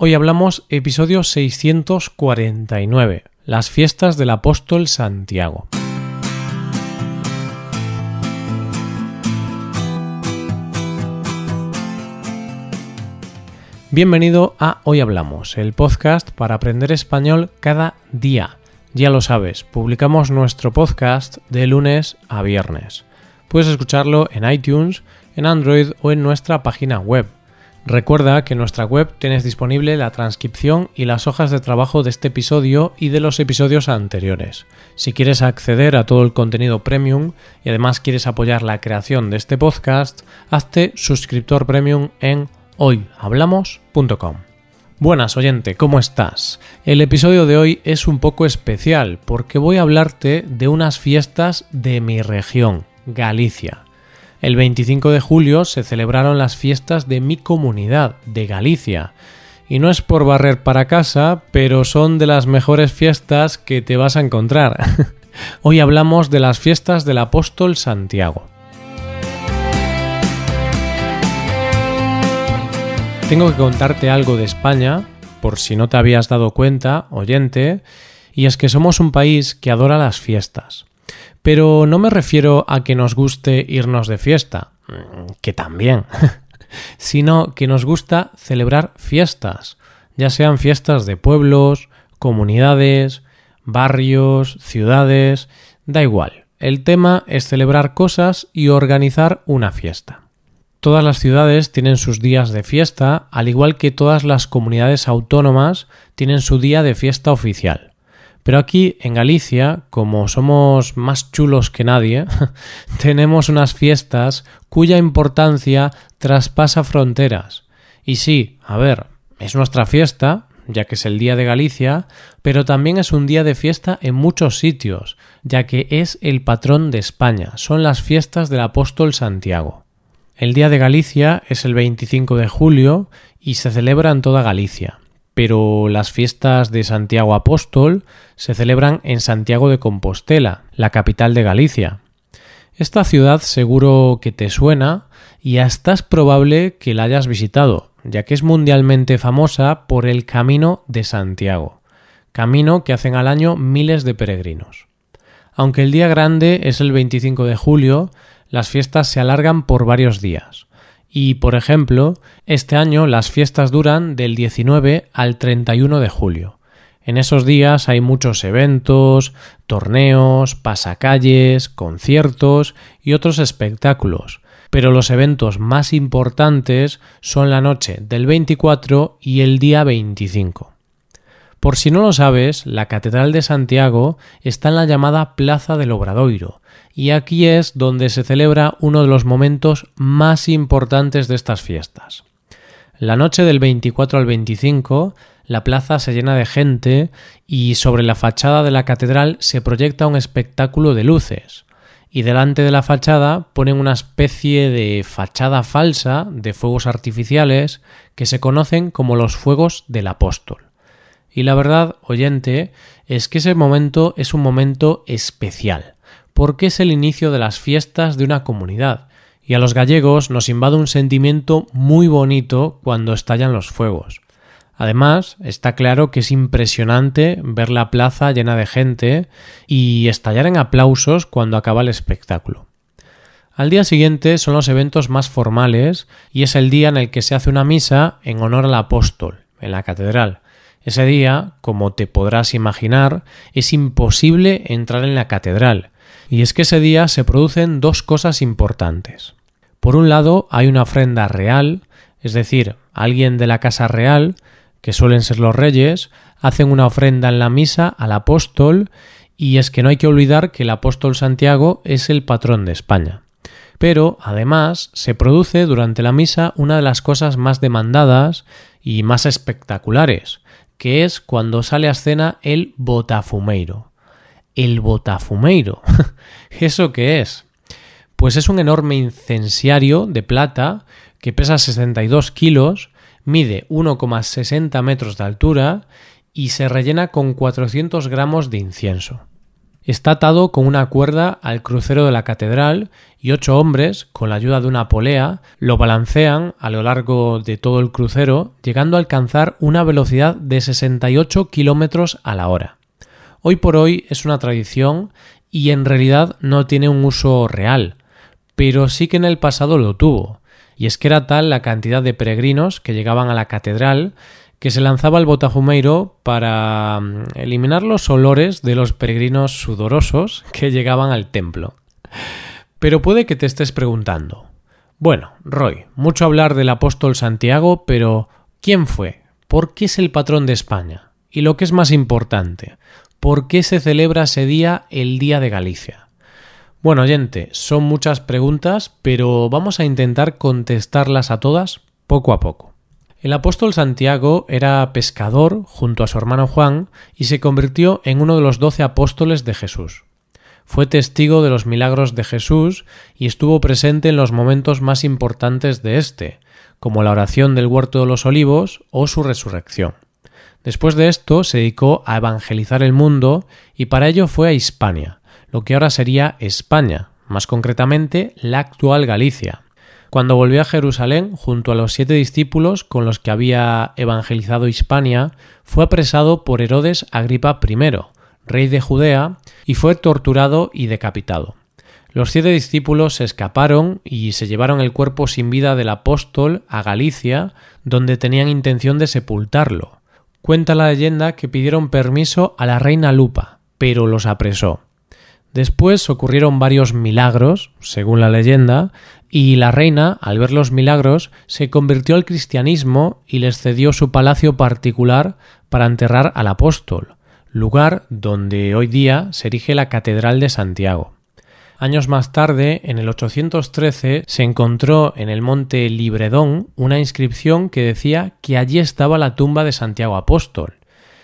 Hoy hablamos episodio 649, las fiestas del apóstol Santiago. Bienvenido a Hoy Hablamos, el podcast para aprender español cada día. Ya lo sabes, publicamos nuestro podcast de lunes a viernes. Puedes escucharlo en iTunes, en Android o en nuestra página web Recuerda que en nuestra web tienes disponible la transcripción y las hojas de trabajo de este episodio y de los episodios anteriores. Si quieres acceder a todo el contenido premium y además quieres apoyar la creación de este podcast, hazte suscriptor premium en hoyhablamos.com. Buenas oyente, ¿cómo estás? El episodio de hoy es un poco especial porque voy a hablarte de unas fiestas de mi región, Galicia. El 25 de julio se celebraron las fiestas de mi comunidad, de Galicia. Y no es por barrer para casa, pero son de las mejores fiestas que te vas a encontrar. Hoy hablamos de las fiestas del apóstol Santiago. Tengo que contarte algo de España, por si no te habías dado cuenta, oyente, y es que somos un país que adora las fiestas. Pero no me refiero a que nos guste irnos de fiesta, mm, que también, sino que nos gusta celebrar fiestas, ya sean fiestas de pueblos, comunidades, barrios, ciudades, da igual. El tema es celebrar cosas y organizar una fiesta. Todas las ciudades tienen sus días de fiesta, al igual que todas las comunidades autónomas tienen su día de fiesta oficial. Pero aquí en Galicia, como somos más chulos que nadie, tenemos unas fiestas cuya importancia traspasa fronteras. Y sí, a ver, es nuestra fiesta, ya que es el Día de Galicia, pero también es un día de fiesta en muchos sitios, ya que es el patrón de España, son las fiestas del apóstol Santiago. El Día de Galicia es el 25 de julio y se celebra en toda Galicia pero las fiestas de Santiago Apóstol se celebran en Santiago de Compostela, la capital de Galicia. Esta ciudad seguro que te suena y hasta es probable que la hayas visitado, ya que es mundialmente famosa por el Camino de Santiago, camino que hacen al año miles de peregrinos. Aunque el día grande es el 25 de julio, las fiestas se alargan por varios días. Y, por ejemplo, este año las fiestas duran del 19 al 31 de julio. En esos días hay muchos eventos, torneos, pasacalles, conciertos y otros espectáculos, pero los eventos más importantes son la noche del 24 y el día 25. Por si no lo sabes, la Catedral de Santiago está en la llamada Plaza del Obradoiro, y aquí es donde se celebra uno de los momentos más importantes de estas fiestas. La noche del 24 al 25, la plaza se llena de gente y sobre la fachada de la catedral se proyecta un espectáculo de luces. Y delante de la fachada ponen una especie de fachada falsa de fuegos artificiales que se conocen como los fuegos del apóstol. Y la verdad, oyente, es que ese momento es un momento especial, porque es el inicio de las fiestas de una comunidad, y a los gallegos nos invade un sentimiento muy bonito cuando estallan los fuegos. Además, está claro que es impresionante ver la plaza llena de gente y estallar en aplausos cuando acaba el espectáculo. Al día siguiente son los eventos más formales y es el día en el que se hace una misa en honor al apóstol, en la catedral, ese día, como te podrás imaginar, es imposible entrar en la catedral, y es que ese día se producen dos cosas importantes. Por un lado, hay una ofrenda real, es decir, alguien de la casa real, que suelen ser los reyes, hacen una ofrenda en la misa al apóstol, y es que no hay que olvidar que el apóstol Santiago es el patrón de España. Pero, además, se produce durante la misa una de las cosas más demandadas y más espectaculares, que es cuando sale a escena el botafumeiro. El botafumeiro. ¿Eso qué es? Pues es un enorme incensiario de plata que pesa 62 kilos, mide 1,60 metros de altura y se rellena con 400 gramos de incienso. Está atado con una cuerda al crucero de la catedral y ocho hombres, con la ayuda de una polea, lo balancean a lo largo de todo el crucero, llegando a alcanzar una velocidad de 68 kilómetros a la hora. Hoy por hoy es una tradición y en realidad no tiene un uso real, pero sí que en el pasado lo tuvo, y es que era tal la cantidad de peregrinos que llegaban a la catedral que se lanzaba el Botafumeiro para mm, eliminar los olores de los peregrinos sudorosos que llegaban al templo. Pero puede que te estés preguntando. Bueno, Roy, mucho hablar del apóstol Santiago, pero ¿quién fue? ¿Por qué es el patrón de España? Y lo que es más importante, ¿por qué se celebra ese día el Día de Galicia? Bueno, oyente, son muchas preguntas, pero vamos a intentar contestarlas a todas poco a poco. El apóstol Santiago era pescador junto a su hermano Juan y se convirtió en uno de los doce apóstoles de Jesús. Fue testigo de los milagros de Jesús y estuvo presente en los momentos más importantes de éste, como la oración del huerto de los olivos o su resurrección. Después de esto se dedicó a evangelizar el mundo y para ello fue a Hispania, lo que ahora sería España, más concretamente la actual Galicia. Cuando volvió a Jerusalén, junto a los siete discípulos con los que había evangelizado Hispania, fue apresado por Herodes Agripa I, rey de Judea, y fue torturado y decapitado. Los siete discípulos se escaparon y se llevaron el cuerpo sin vida del apóstol a Galicia, donde tenían intención de sepultarlo. Cuenta la leyenda que pidieron permiso a la reina Lupa, pero los apresó. Después ocurrieron varios milagros, según la leyenda, y la reina, al ver los milagros, se convirtió al cristianismo y les cedió su palacio particular para enterrar al apóstol, lugar donde hoy día se erige la Catedral de Santiago. Años más tarde, en el 813, se encontró en el monte Libredón una inscripción que decía que allí estaba la tumba de Santiago Apóstol,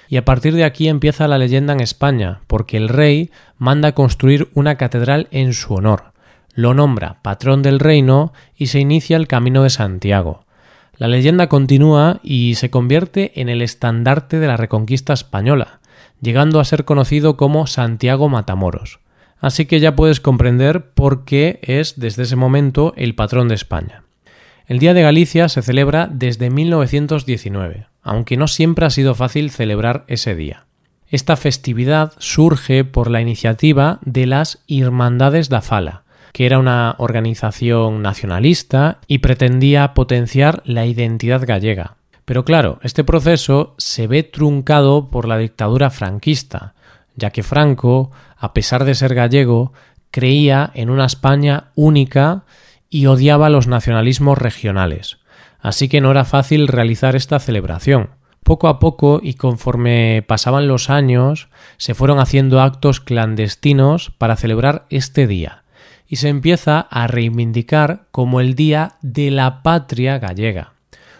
y a partir de aquí empieza la leyenda en España, porque el rey manda construir una catedral en su honor, lo nombra patrón del reino y se inicia el camino de Santiago. La leyenda continúa y se convierte en el estandarte de la reconquista española, llegando a ser conocido como Santiago Matamoros. Así que ya puedes comprender por qué es desde ese momento el patrón de España. El Día de Galicia se celebra desde 1919 aunque no siempre ha sido fácil celebrar ese día. Esta festividad surge por la iniciativa de las Hermandades da Fala, que era una organización nacionalista y pretendía potenciar la identidad gallega. Pero claro, este proceso se ve truncado por la dictadura franquista, ya que Franco, a pesar de ser gallego, creía en una España única y odiaba los nacionalismos regionales así que no era fácil realizar esta celebración. Poco a poco y conforme pasaban los años, se fueron haciendo actos clandestinos para celebrar este día, y se empieza a reivindicar como el Día de la Patria Gallega,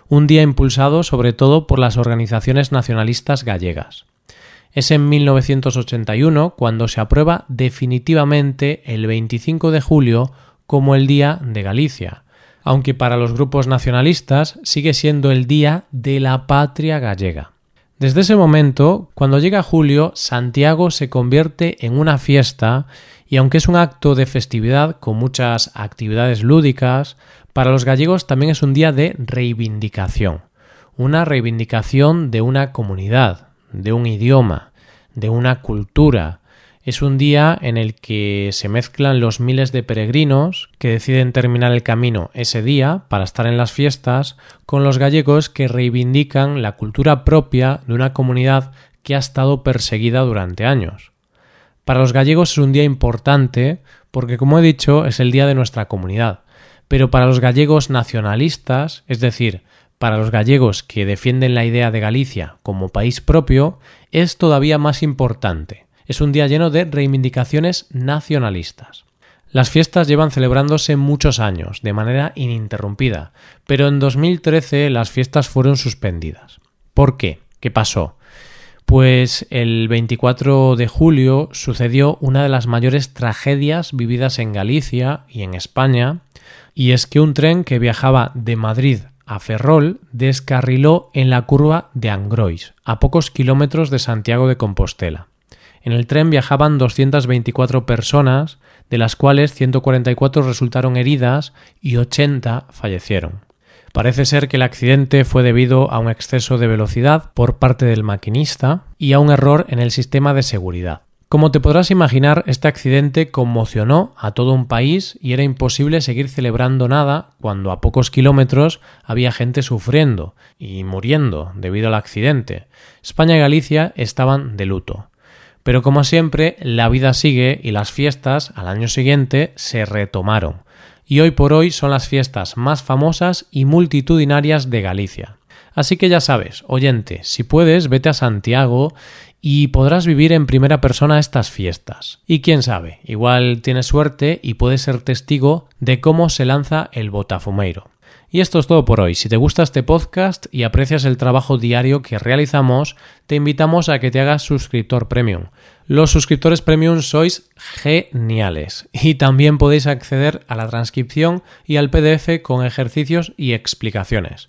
un día impulsado sobre todo por las organizaciones nacionalistas gallegas. Es en 1981 cuando se aprueba definitivamente el 25 de julio como el Día de Galicia, aunque para los grupos nacionalistas sigue siendo el Día de la Patria Gallega. Desde ese momento, cuando llega julio, Santiago se convierte en una fiesta y aunque es un acto de festividad con muchas actividades lúdicas, para los gallegos también es un día de reivindicación, una reivindicación de una comunidad, de un idioma, de una cultura, es un día en el que se mezclan los miles de peregrinos que deciden terminar el camino ese día para estar en las fiestas con los gallegos que reivindican la cultura propia de una comunidad que ha estado perseguida durante años. Para los gallegos es un día importante porque, como he dicho, es el día de nuestra comunidad, pero para los gallegos nacionalistas, es decir, para los gallegos que defienden la idea de Galicia como país propio, es todavía más importante es un día lleno de reivindicaciones nacionalistas. Las fiestas llevan celebrándose muchos años, de manera ininterrumpida, pero en 2013 las fiestas fueron suspendidas. ¿Por qué? ¿Qué pasó? Pues el 24 de julio sucedió una de las mayores tragedias vividas en Galicia y en España, y es que un tren que viajaba de Madrid a Ferrol descarriló en la curva de Angrois, a pocos kilómetros de Santiago de Compostela. En el tren viajaban 224 personas, de las cuales 144 resultaron heridas y 80 fallecieron. Parece ser que el accidente fue debido a un exceso de velocidad por parte del maquinista y a un error en el sistema de seguridad. Como te podrás imaginar, este accidente conmocionó a todo un país y era imposible seguir celebrando nada cuando a pocos kilómetros había gente sufriendo y muriendo debido al accidente. España y Galicia estaban de luto. Pero como siempre, la vida sigue y las fiestas al año siguiente se retomaron. Y hoy por hoy son las fiestas más famosas y multitudinarias de Galicia. Así que ya sabes, oyente, si puedes, vete a Santiago y podrás vivir en primera persona estas fiestas. Y quién sabe, igual tienes suerte y puedes ser testigo de cómo se lanza el Botafumeiro. Y esto es todo por hoy. Si te gusta este podcast y aprecias el trabajo diario que realizamos, te invitamos a que te hagas suscriptor premium. Los suscriptores premium sois geniales y también podéis acceder a la transcripción y al PDF con ejercicios y explicaciones.